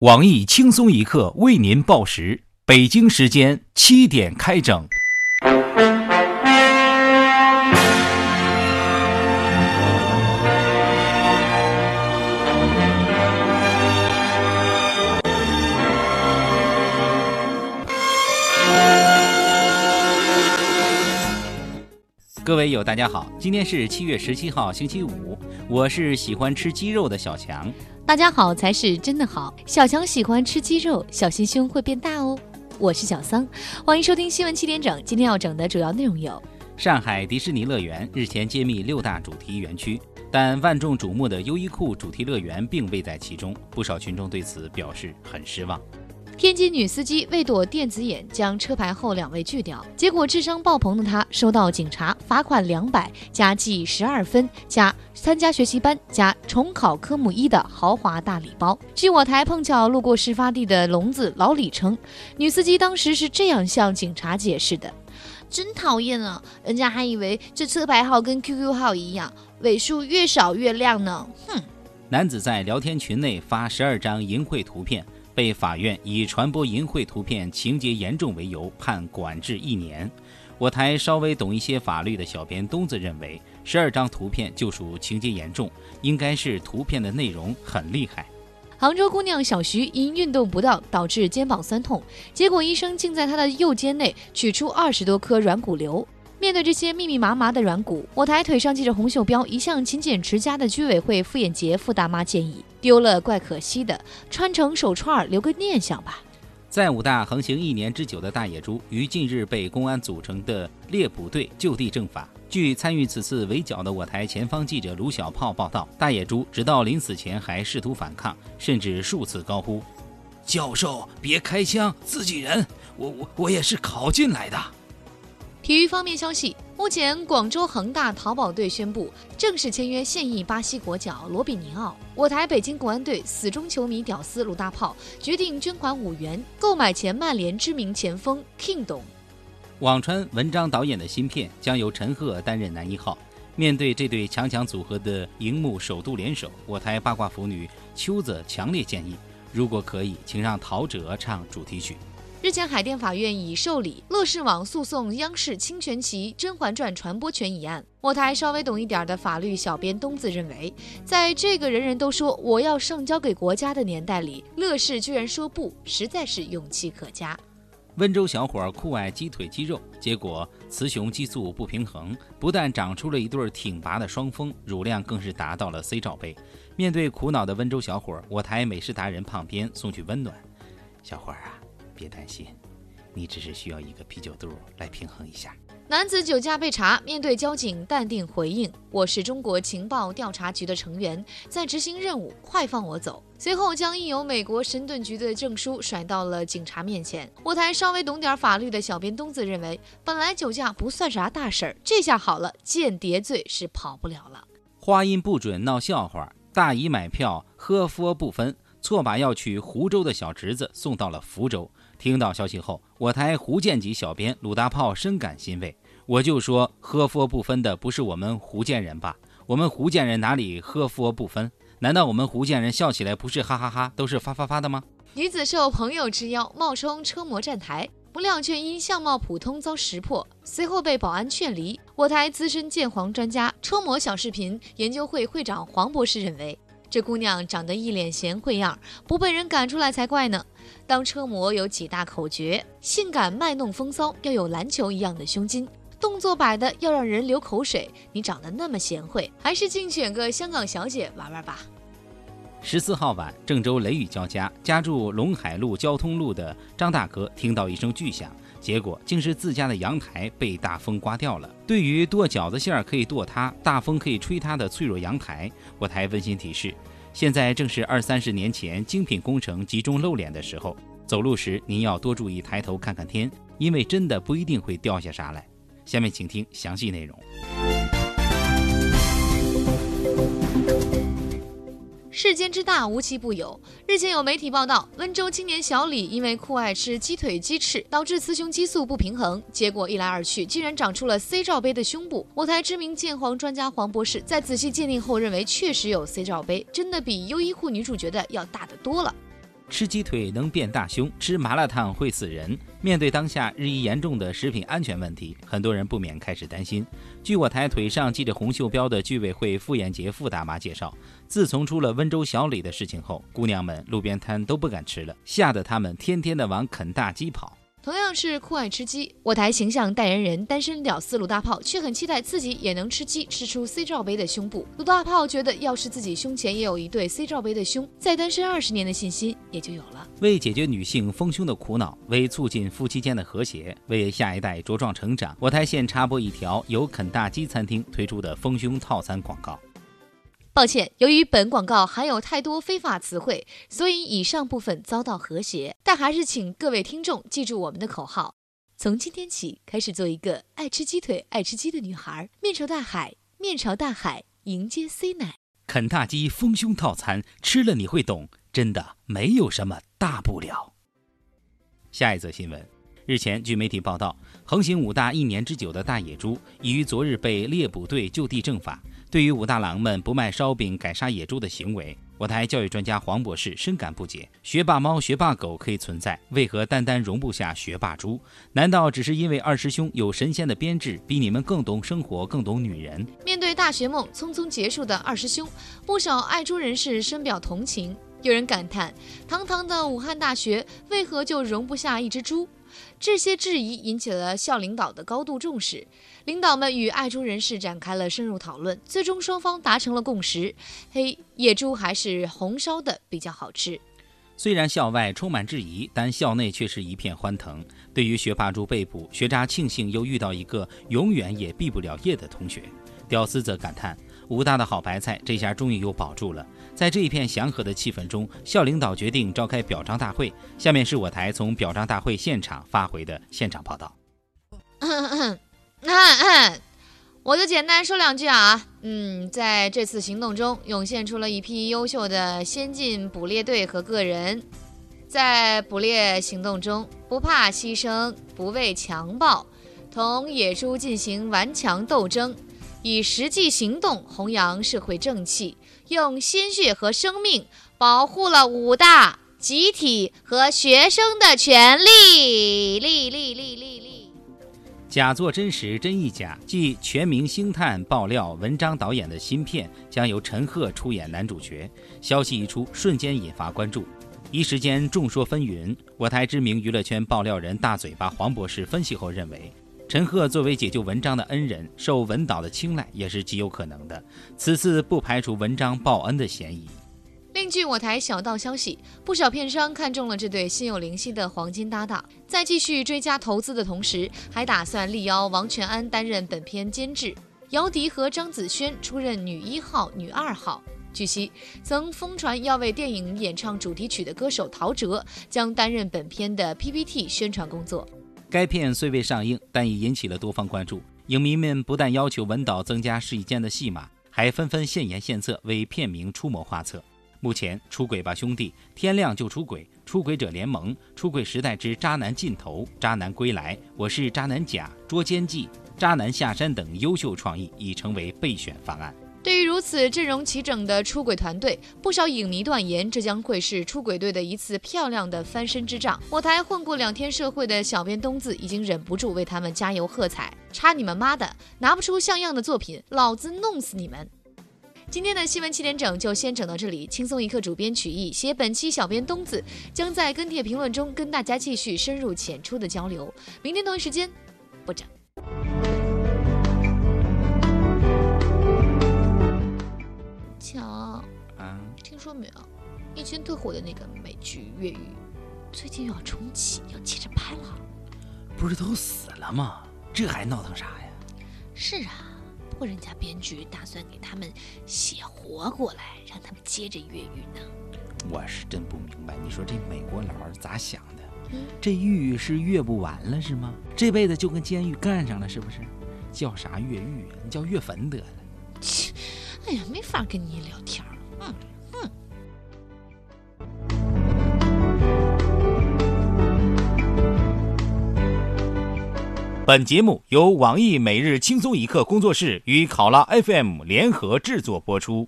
网易轻松一刻为您报时，北京时间七点开整。各位友，大家好，今天是七月十七号，星期五，我是喜欢吃鸡肉的小强。大家好才是真的好，小强喜欢吃鸡肉，小心胸会变大哦。我是小桑，欢迎收听新闻七点整。今天要整的主要内容有：上海迪士尼乐园日前揭秘六大主题园区，但万众瞩目的优衣库主题乐园并未在其中，不少群众对此表示很失望。天津女司机为躲电子眼，将车牌后两位锯掉，结果智商爆棚的她收到警察罚款两百加记十二分加参加学习班加重考科目一的豪华大礼包。据我台碰巧路过事发地的聋子老李称，女司机当时是这样向警察解释的：“真讨厌啊，人家还以为这车牌号跟 QQ 号一样，尾数越少越亮呢。”哼！男子在聊天群内发十二张淫秽图片。被法院以传播淫秽图片情节严重为由判管制一年。我台稍微懂一些法律的小编东子认为，十二张图片就属情节严重，应该是图片的内容很厉害。杭州姑娘小徐因运动不当导致肩膀酸痛，结果医生竟在她的右肩内取出二十多颗软骨瘤。面对这些密密麻麻的软骨，我台腿上系着红袖标、一向勤俭持家的居委会傅艳杰傅大妈建议：丢了怪可惜的，穿成手串留个念想吧。在武大横行一年之久的大野猪，于近日被公安组成的猎捕队就地正法。据参与此次围剿的我台前方记者卢小炮报道，大野猪直到临死前还试图反抗，甚至数次高呼：“教授，别开枪，自己人，我我我也是考进来的。”体育方面消息，目前广州恒大淘宝队宣布正式签约现役巴西国脚罗比尼奥。我台北京国安队死忠球迷屌丝鲁大炮决定捐款五元购买前曼联知名前锋 King 董。网传文章导演的新片将由陈赫担任男一号。面对这对强强组合的荧幕首度联手，我台八卦腐女秋子强烈建议，如果可以，请让陶喆唱主题曲。日前，海淀法院已受理乐视网诉讼央视侵权其《甄嬛传》传播权一案。我台稍微懂一点的法律小编东子认为，在这个人人都说我要上交给国家的年代里，乐视居然说不，实在是勇气可嘉。温州小伙酷爱鸡腿鸡肉，结果雌雄激素不平衡，不但长出了一对挺拔的双峰，乳量更是达到了 C 罩杯。面对苦恼的温州小伙，我台美食达人胖编送去温暖：小伙儿啊。别担心，你只是需要一个啤酒肚来平衡一下。男子酒驾被查，面对交警淡定回应：“我是中国情报调查局的成员，在执行任务，快放我走。”随后将印有美国神盾局的证书甩到了警察面前。我台稍微懂点法律的小编东子认为，本来酒驾不算啥大事儿，这下好了，间谍罪是跑不了了。话音不准闹笑话，大姨买票喝佛不分，错把要去湖州的小侄子送到了福州。听到消息后，我台胡建吉小编鲁大炮深感欣慰。我就说喝佛不分的不是我们福建人吧？我们福建人哪里喝佛不分？难道我们福建人笑起来不是哈哈哈，都是发发发的吗？女子受朋友之邀冒充车模站台，不料却因相貌普通遭识破，随后被保安劝离。我台资深鉴黄专家、车模小视频研究会会长黄博士认为。这姑娘长得一脸贤惠样，不被人赶出来才怪呢。当车模有几大口诀：性感卖弄风骚，要有篮球一样的胸襟，动作摆的要让人流口水。你长得那么贤惠，还是竞选个香港小姐玩玩吧。十四号晚，郑州雷雨交加，家住陇海路交通路的张大哥听到一声巨响。结果竟是自家的阳台被大风刮掉了。对于剁饺子馅儿可以剁它，大风可以吹它的脆弱阳台，我台温馨提示：现在正是二三十年前精品工程集中露脸的时候，走路时您要多注意抬头看看天，因为真的不一定会掉下啥来。下面请听详细内容。世间之大，无奇不有。日前有媒体报道，温州青年小李因为酷爱吃鸡腿、鸡翅，导致雌雄激素不平衡，结果一来二去，竟然长出了 C 罩杯的胸部。我台知名鉴黄专家黄博士在仔细鉴定后认为，确实有 C 罩杯，真的比优衣库女主角的要大得多了。吃鸡腿能变大胸，吃麻辣烫会死人。面对当下日益严重的食品安全问题，很多人不免开始担心。据我台腿上系着红袖标的居委会妇炎洁傅大妈介绍，自从出了温州小李的事情后，姑娘们路边摊都不敢吃了，吓得她们天天的往啃大鸡跑。同样是酷爱吃鸡，我台形象代言人单身屌丝鲁大炮却很期待自己也能吃鸡，吃出 C 罩杯的胸部。鲁大炮觉得，要是自己胸前也有一对 C 罩杯的胸，再单身二十年的信心也就有了。为解决女性丰胸的苦恼，为促进夫妻间的和谐，为下一代茁壮成长，我台现插播一条由肯大基餐厅推出的丰胸套餐广告。抱歉，由于本广告含有太多非法词汇，所以以上部分遭到和谐。但还是请各位听众记住我们的口号：从今天起，开始做一个爱吃鸡腿、爱吃鸡的女孩。面朝大海，面朝大海，迎接 C 奶。肯大基丰胸套餐，吃了你会懂，真的没有什么大不了。下一则新闻。日前，据媒体报道，横行武大一年之久的大野猪已于昨日被猎捕队就地正法。对于武大郎们不卖烧饼改杀野猪的行为，我台教育专家黄博士深感不解：学霸猫、学霸狗可以存在，为何单单容不下学霸猪？难道只是因为二师兄有神仙的编制，比你们更懂生活、更懂女人？面对大学梦匆匆结束的二师兄，不少爱猪人士深表同情。有人感叹：堂堂的武汉大学，为何就容不下一只猪？这些质疑引起了校领导的高度重视，领导们与爱猪人士展开了深入讨论，最终双方达成了共识：嘿，野猪还是红烧的比较好吃。虽然校外充满质疑，但校内却是一片欢腾。对于学霸猪被捕，学渣庆幸又遇到一个永远也毕不了业的同学，屌丝则感叹。武大的好白菜，这下终于又保住了。在这一片祥和的气氛中，校领导决定召开表彰大会。下面是我台从表彰大会现场发回的现场报道。我就简单说两句啊，嗯，在这次行动中，涌现出了一批优秀的先进捕猎队和个人，在捕猎行动中不怕牺牲，不畏强暴，同野猪进行顽强斗争。以实际行动弘扬社会正气，用鲜血和生命保护了武大集体和学生的权利。利利利利利。假作真实，真亦假。继《全明星探》爆料文章导演的新片将由陈赫出演男主角，消息一出，瞬间引发关注，一时间众说纷纭。我台知名娱乐圈爆料人大嘴巴黄博士分析后认为。陈赫作为解救文章的恩人，受文导的青睐也是极有可能的。此次不排除文章报恩的嫌疑。另据我台小道消息，不少片商看中了这对心有灵犀的黄金搭档，在继续追加投资的同时，还打算力邀王全安担任本片监制，姚笛和张子萱出任女一号、女二号。据悉，曾疯传要为电影演唱主题曲的歌手陶喆将担任本片的 PPT 宣传工作。该片虽未上映，但已引起了多方关注。影迷们不但要求文导增加试衣间的戏码，还纷纷献言献策，为片名出谋划策。目前，《出轨吧兄弟》《天亮就出轨》《出轨者联盟》《出轨时代之渣男尽头》《渣男归来》《我是渣男甲》《捉奸记》《渣男下山》等优秀创意已成为备选方案。对于如此阵容齐整的出轨团队，不少影迷断言，这将会是出轨队的一次漂亮的翻身之仗。我台混过两天社会的小编东子已经忍不住为他们加油喝彩，插你们妈的！拿不出像样的作品，老子弄死你们！今天的新闻七点整就先整到这里，轻松一刻主编曲艺，写本期小编东子将在跟帖评论中跟大家继续深入浅出的交流。明天同一时间，不整。说没有，以前特火的那个美剧《越狱》，最近又要重启，要接着拍了。不是都死了吗？这还闹腾啥呀？是啊，不过人家编剧打算给他们写活过来，让他们接着越狱呢。我是真不明白，你说这美国佬咋想的？这狱是越不完了是吗？这辈子就跟监狱干上了是不是？叫啥越狱啊？你叫越坟得了。哎呀，没法跟你聊天。嗯。本节目由网易每日轻松一刻工作室与考拉 FM 联合制作播出。